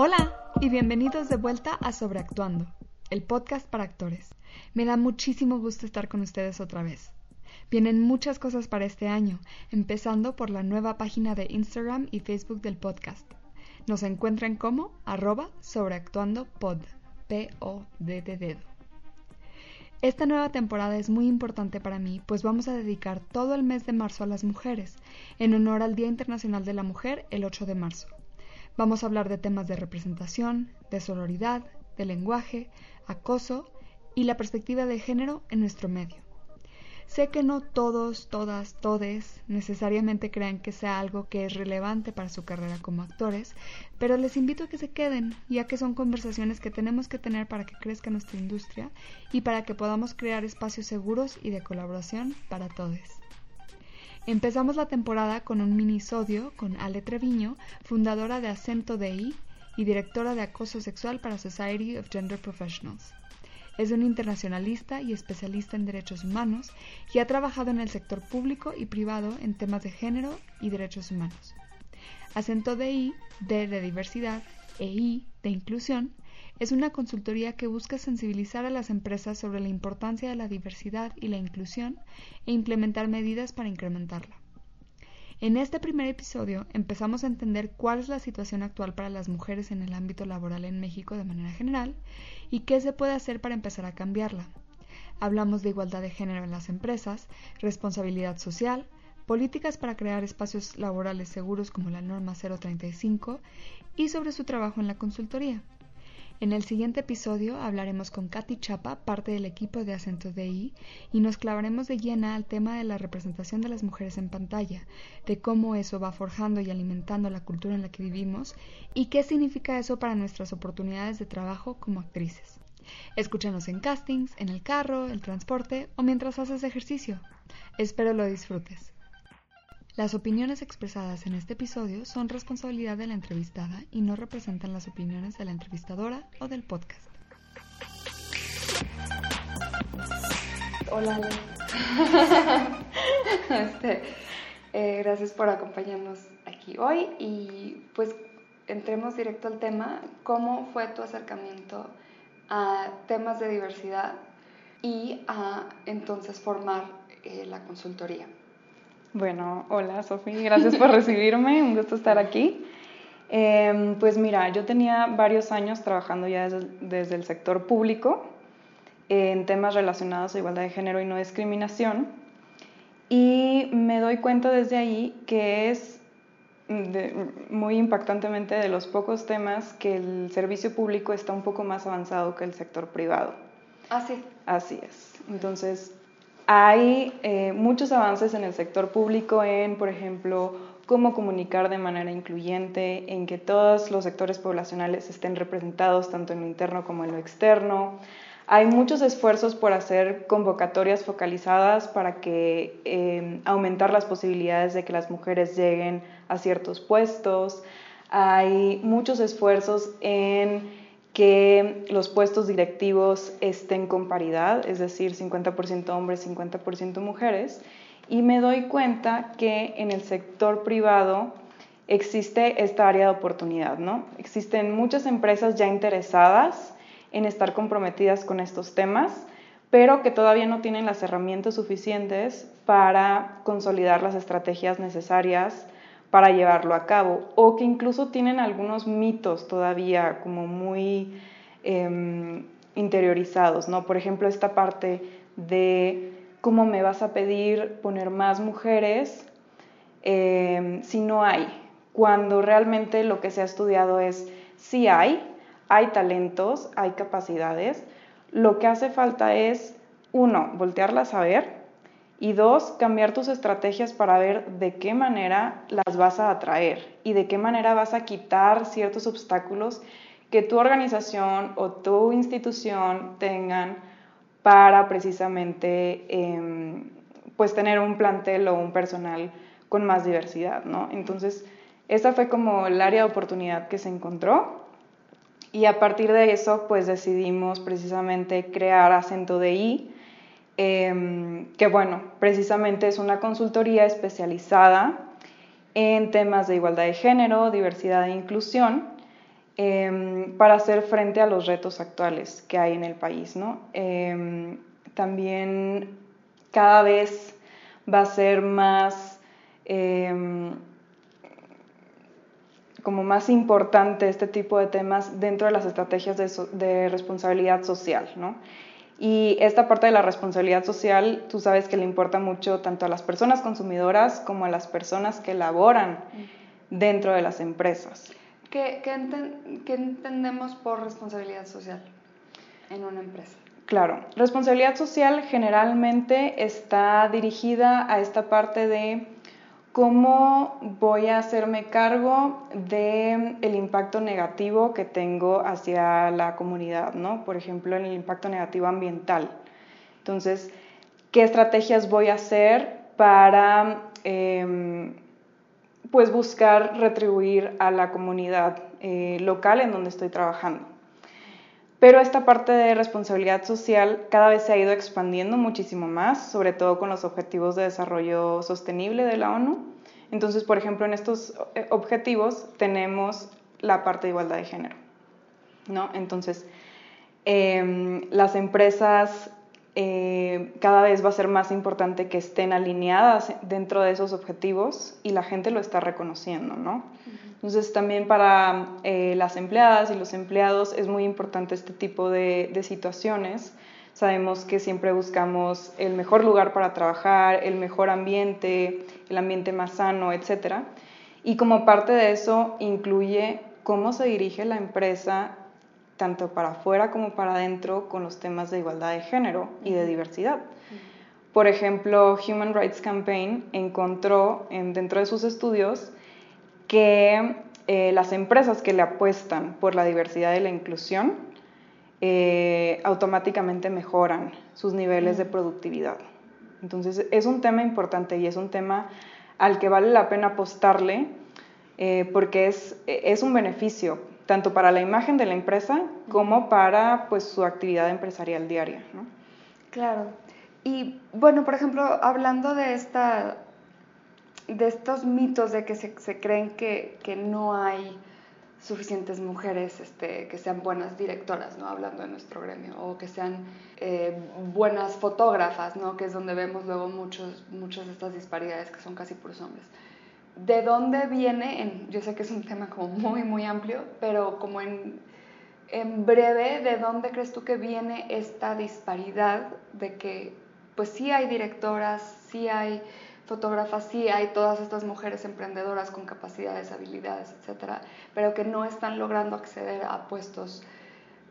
Hola y bienvenidos de vuelta a Sobreactuando, el podcast para actores. Me da muchísimo gusto estar con ustedes otra vez. Vienen muchas cosas para este año, empezando por la nueva página de Instagram y Facebook del podcast. Nos encuentran como arroba sobreactuandopod, P-O-D de dedo. Esta nueva temporada es muy importante para mí, pues vamos a dedicar todo el mes de marzo a las mujeres, en honor al Día Internacional de la Mujer el 8 de marzo. Vamos a hablar de temas de representación, de sororidad, de lenguaje, acoso y la perspectiva de género en nuestro medio. Sé que no todos, todas, todes necesariamente crean que sea algo que es relevante para su carrera como actores, pero les invito a que se queden, ya que son conversaciones que tenemos que tener para que crezca nuestra industria y para que podamos crear espacios seguros y de colaboración para todos. Empezamos la temporada con un minisodio con Ale Treviño, fundadora de Acento DI y directora de acoso sexual para Society of Gender Professionals. Es un internacionalista y especialista en derechos humanos y ha trabajado en el sector público y privado en temas de género y derechos humanos. Acento de I, D de diversidad, e I de inclusión, es una consultoría que busca sensibilizar a las empresas sobre la importancia de la diversidad y la inclusión e implementar medidas para incrementarla. En este primer episodio empezamos a entender cuál es la situación actual para las mujeres en el ámbito laboral en México de manera general y qué se puede hacer para empezar a cambiarla. Hablamos de igualdad de género en las empresas, responsabilidad social, políticas para crear espacios laborales seguros como la norma 035 y sobre su trabajo en la consultoría. En el siguiente episodio hablaremos con Katy Chapa, parte del equipo de Acento DI, y nos clavaremos de llena al tema de la representación de las mujeres en pantalla, de cómo eso va forjando y alimentando la cultura en la que vivimos y qué significa eso para nuestras oportunidades de trabajo como actrices. Escúchanos en castings, en el carro, el transporte o mientras haces ejercicio. Espero lo disfrutes. Las opiniones expresadas en este episodio son responsabilidad de la entrevistada y no representan las opiniones de la entrevistadora o del podcast. Hola. Este, eh, gracias por acompañarnos aquí hoy y pues entremos directo al tema. ¿Cómo fue tu acercamiento a temas de diversidad y a entonces formar eh, la consultoría? Bueno, hola Sofía, gracias por recibirme, un gusto estar aquí. Em, pues mira, yo tenía varios años trabajando ya desde, el sector público en temas relacionados a igualdad de género y no discriminación y me doy cuenta desde ahí que es muy impactantemente de los pocos temas que el servicio público está un poco más avanzado que el sector privado. Ah, sí. Así es. Entonces, hay eh, muchos avances en el sector público en, por ejemplo, cómo comunicar de manera incluyente, en que todos los sectores poblacionales estén representados tanto en lo interno como en lo externo. Hay muchos esfuerzos por hacer convocatorias focalizadas para que eh, aumentar las posibilidades de que las mujeres lleguen a ciertos puestos. Hay muchos esfuerzos en que los puestos directivos estén con paridad, es decir, 50% hombres, 50% mujeres, y me doy cuenta que en el sector privado existe esta área de oportunidad, ¿no? Existen muchas empresas ya interesadas en estar comprometidas con estos temas, pero que todavía no tienen las herramientas suficientes para consolidar las estrategias necesarias para llevarlo a cabo o que incluso tienen algunos mitos todavía como muy em, interiorizados, ¿no? Por ejemplo, esta parte de cómo me vas a pedir poner más mujeres em, si no hay, cuando realmente lo que se ha estudiado es si hay, hay talentos, hay capacidades, lo que hace falta es, uno, voltearlas a ver, y dos, cambiar tus estrategias para ver de qué manera las vas a atraer y de qué manera vas a quitar ciertos obstáculos que tu organización o tu institución tengan para precisamente em, pues tener un plantel o un personal con más diversidad, ¿no? Entonces, esa fue como el área de oportunidad que se encontró y a partir de eso pues decidimos precisamente crear Acento de I, Em, que bueno, precisamente es una consultoría especializada en temas de igualdad de género, diversidad e inclusión, em, para hacer frente a los retos actuales que hay en el país. ¿no? Em, también cada vez va a ser más como más importante este tipo de temas dentro de las estrategias de, de responsabilidad social, ¿no? Y esta parte de la responsabilidad social, tú sabes que le importa mucho tanto a las personas consumidoras como a las personas que laboran dentro de las empresas. ¿Qué, qué, entendemos por responsabilidad social en una empresa? Claro, responsabilidad social generalmente está dirigida a esta parte de cómo voy a hacerme cargo del el impacto negativo que tengo hacia la comunidad, ¿no? Por ejemplo, el impacto negativo ambiental. Entonces, ¿qué estrategias voy a hacer para em, pues buscar retribuir a la comunidad eh, local en donde estoy trabajando? Pero esta parte de responsabilidad social cada vez se ha ido expandiendo muchísimo más, sobre todo con los objetivos de desarrollo sostenible de la ONU. Entonces, por ejemplo, en estos eh, objetivos tenemos la parte de igualdad de género. ¿no? Entonces, em, las empresas eh, cada vez va a ser más importante que estén alineadas dentro de esos objetivos y la gente lo está reconociendo, ¿no? Entonces también para eh, las empleadas y los empleados es muy importante este tipo de, situaciones. Sabemos que siempre buscamos el mejor lugar para trabajar, el mejor ambiente, el ambiente más sano, etc. Y como parte de eso incluye cómo se dirige la empresa tanto para afuera como para adentro con los temas de igualdad de género y de diversidad. Por ejemplo, Human Rights Campaign encontró en, dentro de sus estudios que eh, las empresas que le apuestan por la diversidad y la inclusión eh, automáticamente mejoran sus niveles de productividad. Entonces es un tema importante y es un tema al que vale la pena apostarle eh, porque es, es un beneficio tanto para la imagen de la empresa como para pues, su actividad empresarial diaria. ¿no? Claro. Y bueno, por ejemplo, hablando de, esta, de estos mitos de que se, se creen que, que, no hay suficientes mujeres este, que sean buenas directoras, ¿no? hablando de nuestro gremio, o que sean eh, buenas fotógrafas, ¿no? que es donde vemos luego muchos, muchas de estas disparidades que son casi puros hombres. ¿De dónde viene? yo sé que es un tema como muy, muy amplio, pero como en, en breve, ¿de dónde crees tú que viene esta disparidad de que pues sí hay directoras, sí hay fotógrafas, sí hay todas estas mujeres emprendedoras con capacidades, habilidades, etcétera, pero que no están logrando acceder a puestos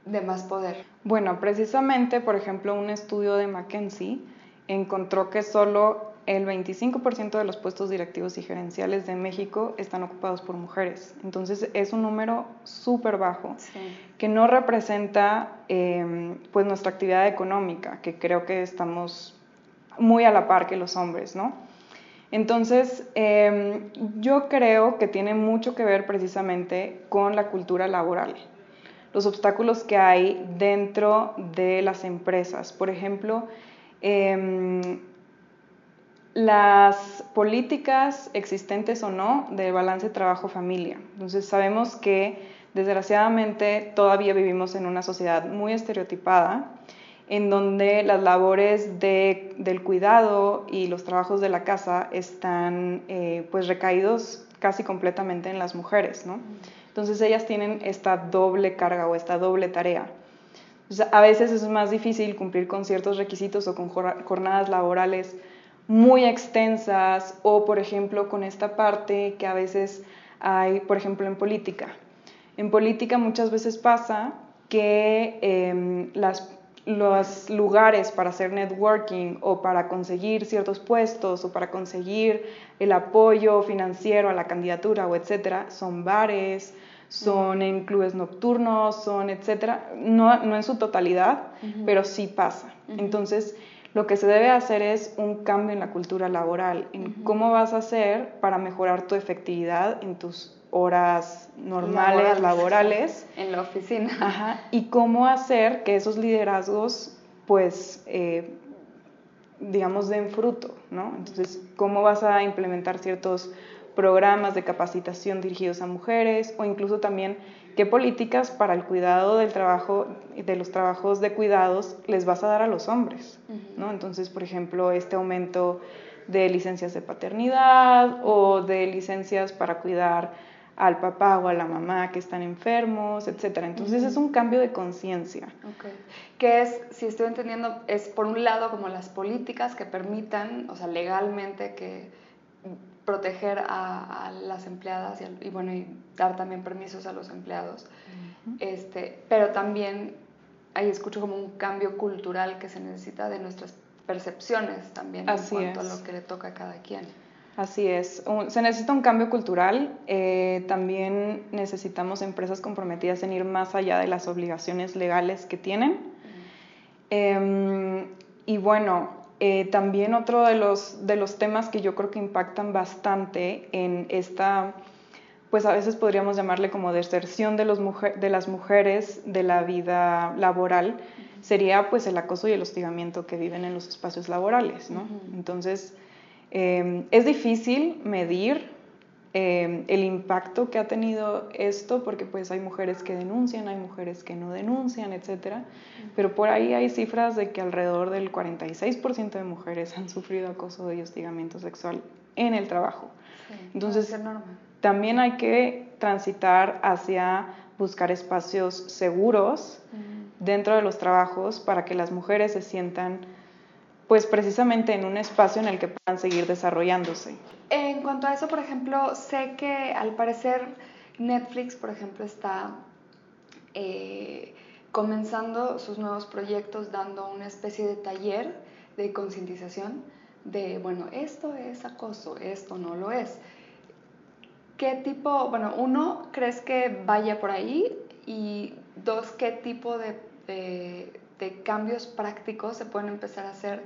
de más poder? Bueno, precisamente, por ejemplo, un estudio de McKinsey encontró que solo el 25% de los puestos directivos y gerenciales de México están ocupados por mujeres. Entonces es un número súper bajo que no representa em, pues nuestra actividad económica, que creo que estamos muy a la par que los hombres, ¿no? Entonces em, yo creo que tiene mucho que ver precisamente con la cultura laboral, los obstáculos que hay dentro de las empresas. Por ejemplo, em, las políticas existentes o no de balance trabajo-familia. Entonces sabemos que desgraciadamente todavía vivimos en una sociedad muy estereotipada en donde las labores de, del cuidado y los trabajos de la casa están eh, pues recaídos casi completamente en las mujeres, ¿no? Entonces ellas tienen esta doble carga o esta doble tarea. a veces es más difícil cumplir con ciertos requisitos o con jornadas laborales muy extensas o, por ejemplo, con esta parte que a veces hay, por ejemplo, en política. En política muchas veces pasa que em, los lugares para hacer networking o para conseguir ciertos puestos o para conseguir el apoyo financiero a la candidatura o etcétera son bares, son en clubes nocturnos, son etcétera, no, en su totalidad, pero sí pasa. Entonces, lo que se debe hacer es un cambio en la cultura laboral, en cómo vas a hacer para mejorar tu efectividad en tus horas normales, laborales. En la oficina. Ajá, y cómo hacer que esos liderazgos, pues, eh, digamos, den fruto, ¿no? Entonces, ¿cómo vas a implementar ciertos programas de capacitación dirigidos a mujeres o incluso también qué políticas para el cuidado del trabajo, de los trabajos de cuidados les vas a dar a los hombres, ¿no? Entonces, por ejemplo, este aumento de licencias de paternidad o de licencias para cuidar al papá o a la mamá que están enfermos, etc. Entonces es un cambio de conciencia. Okay. Que es, si estoy entendiendo, es por un lado como las políticas que permitan, o sea, legalmente que proteger a, las empleadas y, bueno, y dar también permisos a los empleados. este, pero también ahí escucho como un cambio cultural que se necesita de nuestras percepciones también en cuanto a lo que le toca a cada quien. Así es, se necesita un cambio cultural, eh, también necesitamos empresas comprometidas en ir más allá de las obligaciones legales que tienen. Em, y bueno, eh, también otro de los, de los temas que yo creo que impactan bastante en esta, pues a veces podríamos llamarle como deserción de, los de las mujeres de la vida laboral, sería pues el acoso y el hostigamiento que viven en los espacios laborales, ¿no? Entonces, eh, es difícil medir Em, el impacto que ha tenido esto, porque pues hay mujeres que denuncian, hay mujeres que no denuncian, etcétera, pero por ahí hay cifras de que alrededor del 46% de mujeres han sufrido acoso y hostigamiento sexual en el trabajo. Entonces, también hay que transitar hacia buscar espacios seguros dentro de los trabajos para que las mujeres se sientan pues precisamente en un espacio en el que puedan seguir desarrollándose. En cuanto a eso, por ejemplo, sé que al parecer Netflix, por ejemplo, está eh, comenzando sus nuevos proyectos dando una especie de taller de concientización de, bueno, esto es acoso, esto no lo es. ¿Qué tipo, bueno, uno, crees que vaya por ahí? Y dos, ¿qué tipo de de cambios prácticos se pueden empezar a hacer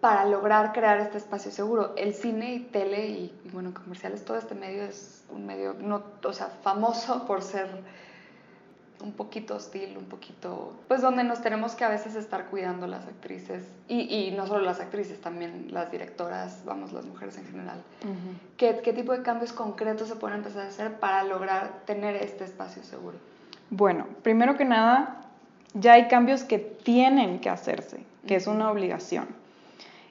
para lograr crear este espacio seguro. El cine y tele y, bueno, comerciales, todo este medio es un medio, no, o sea, famoso por ser un poquito hostil, un poquito, pues donde nos tenemos que a veces estar cuidando las actrices y, y no solo las actrices, también las directoras, vamos, las mujeres en general. ¿Qué, ¿Qué tipo de cambios concretos se pueden empezar a hacer para lograr tener este espacio seguro? Bueno, primero que nada, ya hay cambios que tienen que hacerse, que es una obligación.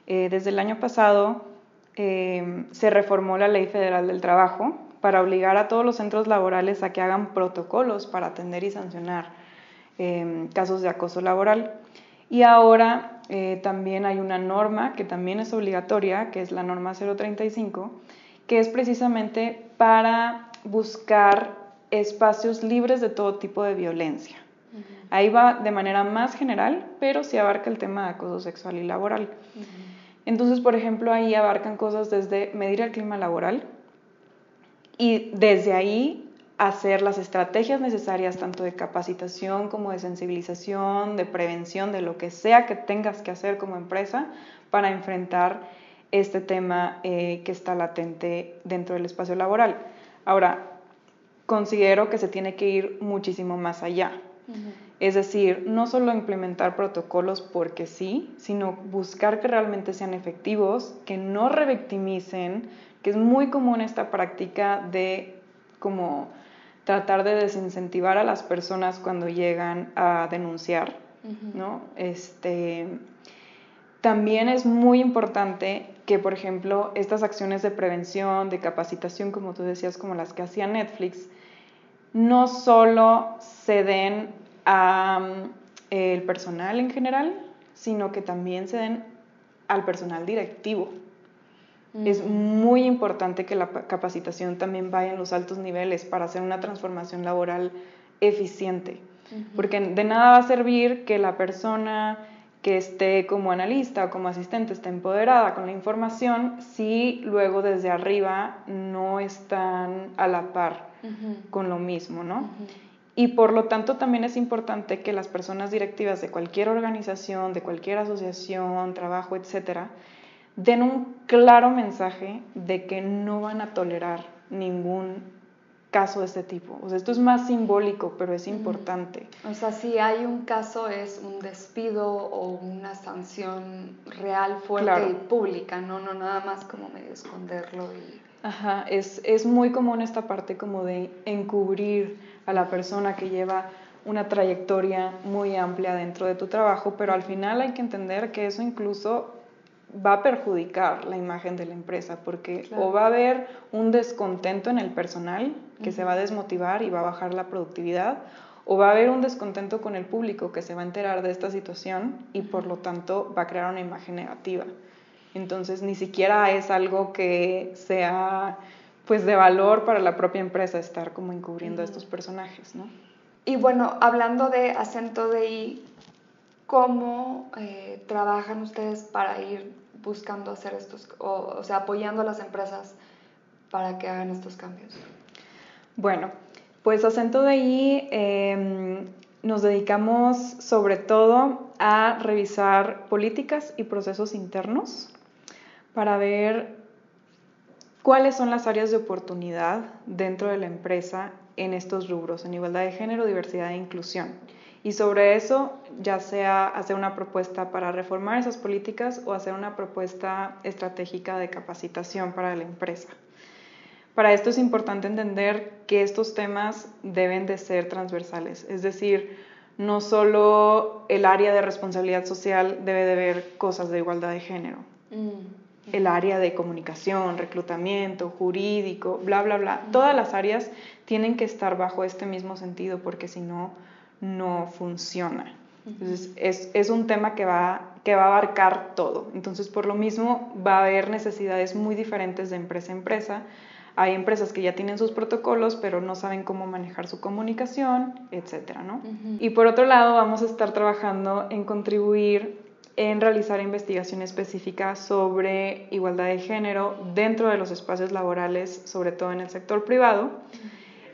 Eh, desde el año pasado eh, se reformó la Ley Federal del Trabajo para obligar a todos los centros laborales a que hagan protocolos para atender y sancionar eh, casos de acoso laboral. Y ahora también hay una norma que también es obligatoria, que es la norma 035, que es precisamente para buscar espacios libres de todo tipo de violencia. Ahí va de manera más general, pero sí abarca el tema de acoso sexual y laboral. Entonces, por ejemplo, ahí abarcan cosas desde medir el clima laboral y desde ahí hacer las estrategias necesarias tanto de capacitación como de sensibilización, de prevención, de lo que sea que tengas que hacer como empresa para enfrentar este tema eh, que está latente dentro del espacio laboral. Ahora, considero que se tiene que ir muchísimo más allá. Es decir, no solo implementar protocolos porque sí, sino buscar que realmente sean efectivos, que no revictimicen, que es muy común esta práctica de como tratar de desincentivar a las personas cuando llegan a denunciar, ¿no? Este, también es muy importante que, por ejemplo, estas acciones de prevención, de capacitación, como tú decías, como las que hacía Netflix, no solo se den al el personal en general, sino que también se den al personal directivo. Es muy importante que la capacitación también vaya en los altos niveles para hacer una transformación laboral eficiente, porque de nada va a servir que la persona que esté como analista o como asistente esté empoderada con la información si luego desde arriba no están a la par con lo mismo, ¿no? Y por lo tanto también es importante que las personas directivas de cualquier organización, de cualquier asociación, trabajo, etcétera, den un claro mensaje de que no van a tolerar ningún caso de este tipo. O sea, esto es más simbólico, pero es importante. O sea, si hay un caso es un despido o una sanción real, fuerte y pública, ¿no? No nada más como medio esconderlo y... Ajá, es, es muy común esta parte como de encubrir a la persona que lleva una trayectoria muy amplia dentro de tu trabajo, pero al final hay que entender que eso incluso va a perjudicar la imagen de la empresa, porque o va a haber un descontento en el personal que se va a desmotivar y va a bajar la productividad, o va a haber un descontento con el público que se va a enterar de esta situación y por lo tanto va a crear una imagen negativa. Entonces ni siquiera es algo que sea pues de valor para la propia empresa estar como encubriendo a estos personajes, ¿no? Y bueno, hablando de acento de I, ¿cómo eh, trabajan ustedes para ir buscando hacer estos, o, sea, apoyando a las empresas para que hagan estos cambios? Bueno, pues acento de em, nos dedicamos sobre todo a revisar políticas y procesos internos para ver cuáles son las áreas de oportunidad dentro de la empresa en estos rubros, en igualdad de género, diversidad e inclusión. Y sobre eso, ya sea hacer una propuesta para reformar esas políticas o hacer una propuesta estratégica de capacitación para la empresa. Para esto es importante entender que estos temas deben de ser transversales, es decir, no solo el área de responsabilidad social debe de ver cosas de igualdad de género. Mm el área de comunicación, reclutamiento, jurídico, bla, bla, bla. Todas las áreas tienen que estar bajo este mismo sentido porque si no, no funciona. Entonces, es, es, un tema que va, que va a abarcar todo. Entonces, por lo mismo, va a haber necesidades muy diferentes de empresa a empresa. Hay empresas que ya tienen sus protocolos, pero no saben cómo manejar su comunicación, etc. ¿no? Y por otro lado, vamos a estar trabajando en contribuir en realizar investigación específica sobre igualdad de género dentro de los espacios laborales, sobre todo en el sector privado,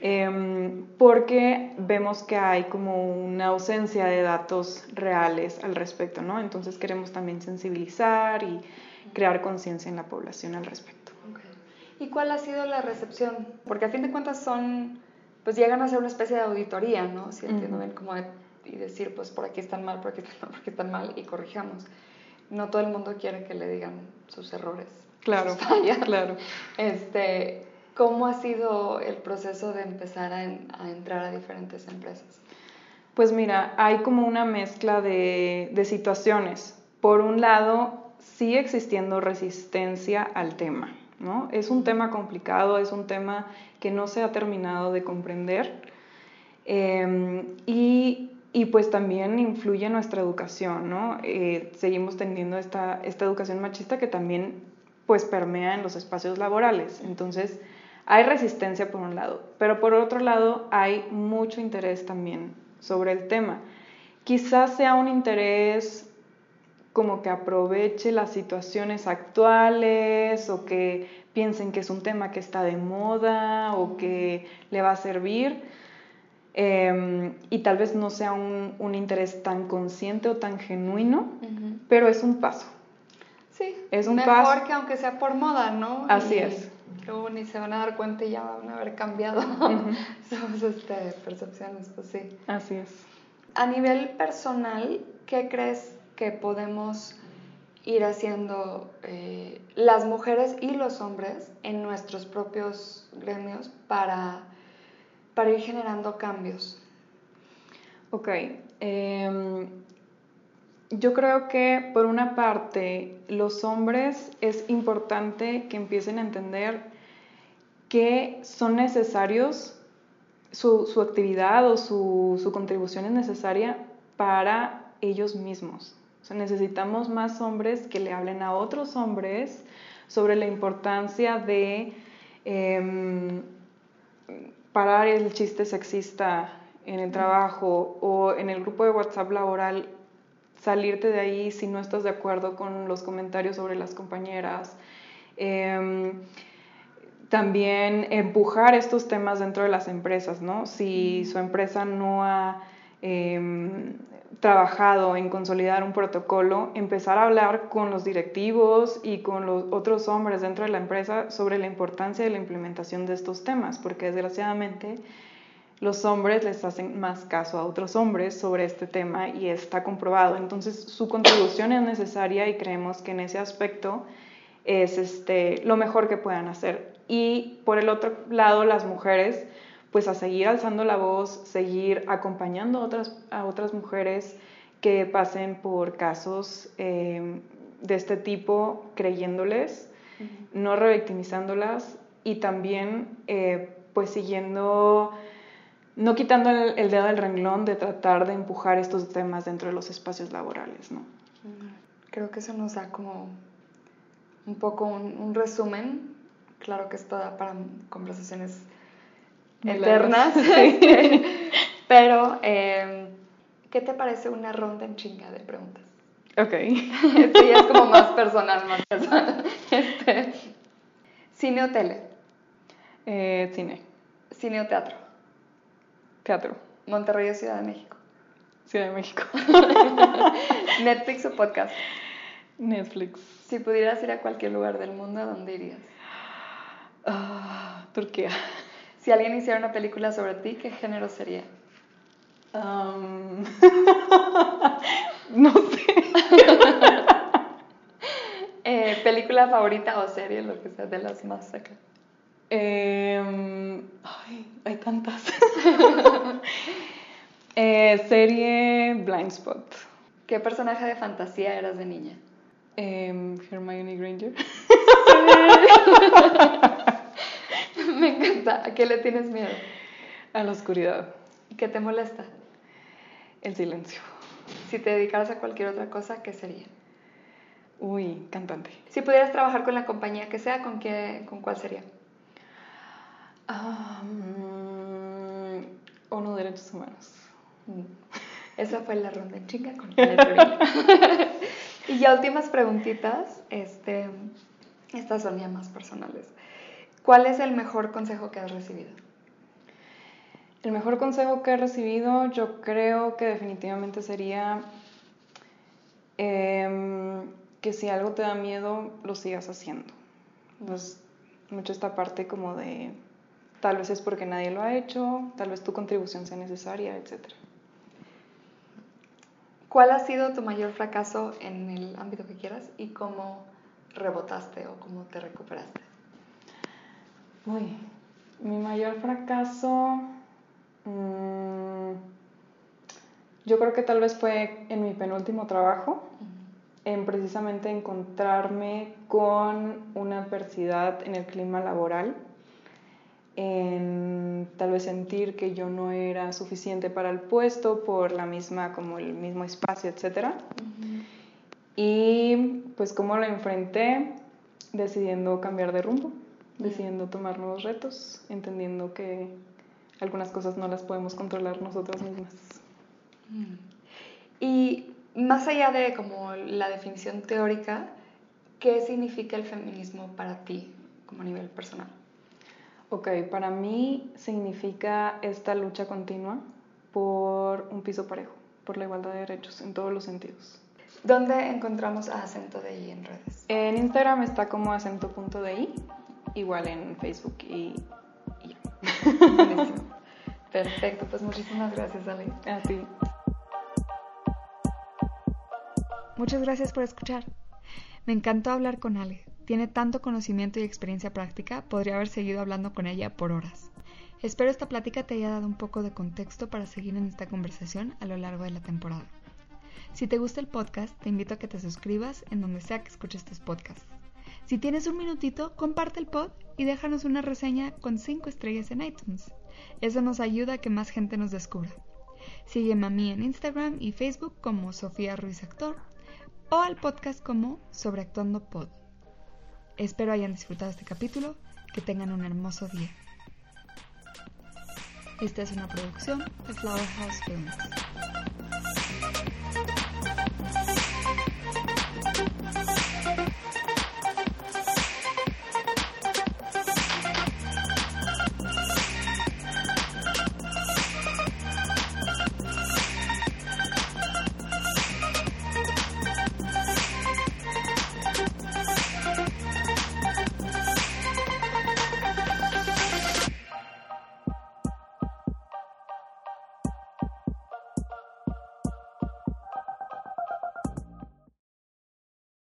em, porque vemos que hay como una ausencia de datos reales al respecto, ¿no? Entonces queremos también sensibilizar y crear conciencia en la población al respecto. ¿Y cuál ha sido la recepción? Porque a fin de cuentas son, pues llegan a ser una especie de auditoría, ¿no? Si entiendo bien, como de y decir, pues por aquí están mal, por aquí están mal, por aquí están mal y corrijamos. No todo el mundo quiere que le digan sus errores. Claro, claro. Este, ¿Cómo ha sido el proceso de empezar a, a, entrar a diferentes empresas? Pues mira, hay como una mezcla de, de situaciones. Por un lado, sigue existiendo resistencia al tema. ¿no? Es un tema complicado, es un tema que no se ha terminado de comprender. Eh, y y pues también influye nuestra educación, ¿no? Eh, seguimos teniendo esta, esta educación machista que también pues permea en los espacios laborales. Entonces, hay resistencia por un lado, pero por otro lado hay mucho interés también sobre el tema. Quizás sea un interés como que aproveche las situaciones actuales o que piensen que es un tema que está de moda o que le va a servir Em, y tal vez no sea un, un, interés tan consciente o tan genuino, pero es un paso. Sí, es un mejor que aunque sea por moda, ¿no? Así es. Ni se van a dar cuenta y ya van a haber cambiado sus este, percepciones, pues sí. Así es. A nivel personal, ¿qué crees que podemos ir haciendo eh, las mujeres y los hombres en nuestros propios gremios para para ir generando cambios? Ok. Em, yo creo que por una parte los hombres es importante que empiecen a entender que son necesarios, su, su actividad o su, su, contribución es necesaria para ellos mismos. O sea, necesitamos más hombres que le hablen a otros hombres sobre la importancia de eh, parar el chiste sexista en el trabajo o en el grupo de WhatsApp laboral, salirte de ahí si no estás de acuerdo con los comentarios sobre las compañeras. Em, también empujar estos temas dentro de las empresas, ¿no? Si su empresa no ha em, trabajado en consolidar un protocolo, empezar a hablar con los directivos y con los otros hombres dentro de la empresa sobre la importancia de la implementación de estos temas, porque desgraciadamente los hombres les hacen más caso a otros hombres sobre este tema y está comprobado. Entonces su contribución es necesaria y creemos que en ese aspecto es este, lo mejor que puedan hacer. Y por el otro lado, las mujeres pues a seguir alzando la voz, seguir acompañando a otras, a otras mujeres que pasen por casos eh, de este tipo, creyéndoles, no revictimizándolas y también eh, pues siguiendo, no quitando el, dedo del renglón de tratar de empujar estos temas dentro de los espacios laborales, ¿no? Creo que eso nos da como un poco un, resumen, claro que esto da para conversaciones eternas. Pero, em, ¿qué te parece una ronda en chinga de preguntas? Ok. sí, es como más personal, más personal. Este, ¿Cine o tele? Eh, cine. ¿Cine o teatro? Teatro. ¿Monterrey o Ciudad de México? Ciudad de México. ¿Netflix o podcast? Netflix. Si pudieras ir a cualquier lugar del mundo, ¿a dónde irías? Ah, Turquía. Si alguien hiciera una película sobre ti, ¿qué género sería? no sé. Eh, ¿Película favorita o serie, lo que sea, de las más acá? Em, ay, hay tantas. Eh, serie Blind Spot. ¿Qué personaje de fantasía eras de niña? Eh, Hermione Granger. Me encanta. ¿A qué le tienes miedo? A la oscuridad. ¿Qué te molesta? El silencio. Si te dedicaras a cualquier otra cosa, ¿qué sería? Uy, cantante. Si pudieras trabajar con la compañía que sea, ¿con, qué, con cuál sería? Um, ONU Derechos Humanos. Mm. Esa fue la ronda en chinga con Y ya últimas preguntitas, este, estas son ya más personales. ¿Cuál es el mejor consejo que has recibido? El mejor consejo que he recibido yo creo que definitivamente sería em, que si algo te da miedo, lo sigas haciendo. Pues, mucho esta parte como de tal vez es porque nadie lo ha hecho, tal vez tu contribución sea necesaria, etc. ¿Cuál ha sido tu mayor fracaso en el ámbito que quieras y cómo rebotaste o cómo te recuperaste? Uy, mi mayor fracaso, mm, yo creo que tal vez fue en mi penúltimo trabajo, en precisamente encontrarme con una adversidad en el clima laboral, en tal vez sentir que yo no era suficiente para el puesto por la misma, como el mismo espacio, etc. Y pues cómo lo enfrenté, decidiendo cambiar de rumbo decidiendo tomar nuevos retos, entendiendo que algunas cosas no las podemos controlar nosotras mismas. Mm. Y más allá de como la definición teórica, ¿qué significa el feminismo para ti como a nivel personal? Ok, para mí significa esta lucha continua por un piso parejo, por la igualdad de derechos en todos los sentidos. ¿Dónde encontramos a Acento de I en redes? En Instagram está como acento.di igual en Facebook y, ya. Perfecto, pues muchísimas gracias, Ale. A ti. Muchas gracias por escuchar. Me encantó hablar con Ale. Tiene tanto conocimiento y experiencia práctica, podría haber seguido hablando con ella por horas. Espero esta plática te haya dado un poco de contexto para seguir en esta conversación a lo largo de la temporada. Si te gusta el podcast, te invito a que te suscribas en donde sea que escuches estos podcasts. Si tienes un minutito, comparte el pod y déjanos una reseña con 5 estrellas en iTunes. Eso nos ayuda a que más gente nos descubra. Sígueme a mí en Instagram y Facebook como Sofía Ruiz Actor o al podcast como Sobreactuando Pod. Espero hayan disfrutado este capítulo, que tengan un hermoso día. Esta es una producción de Flower House Films.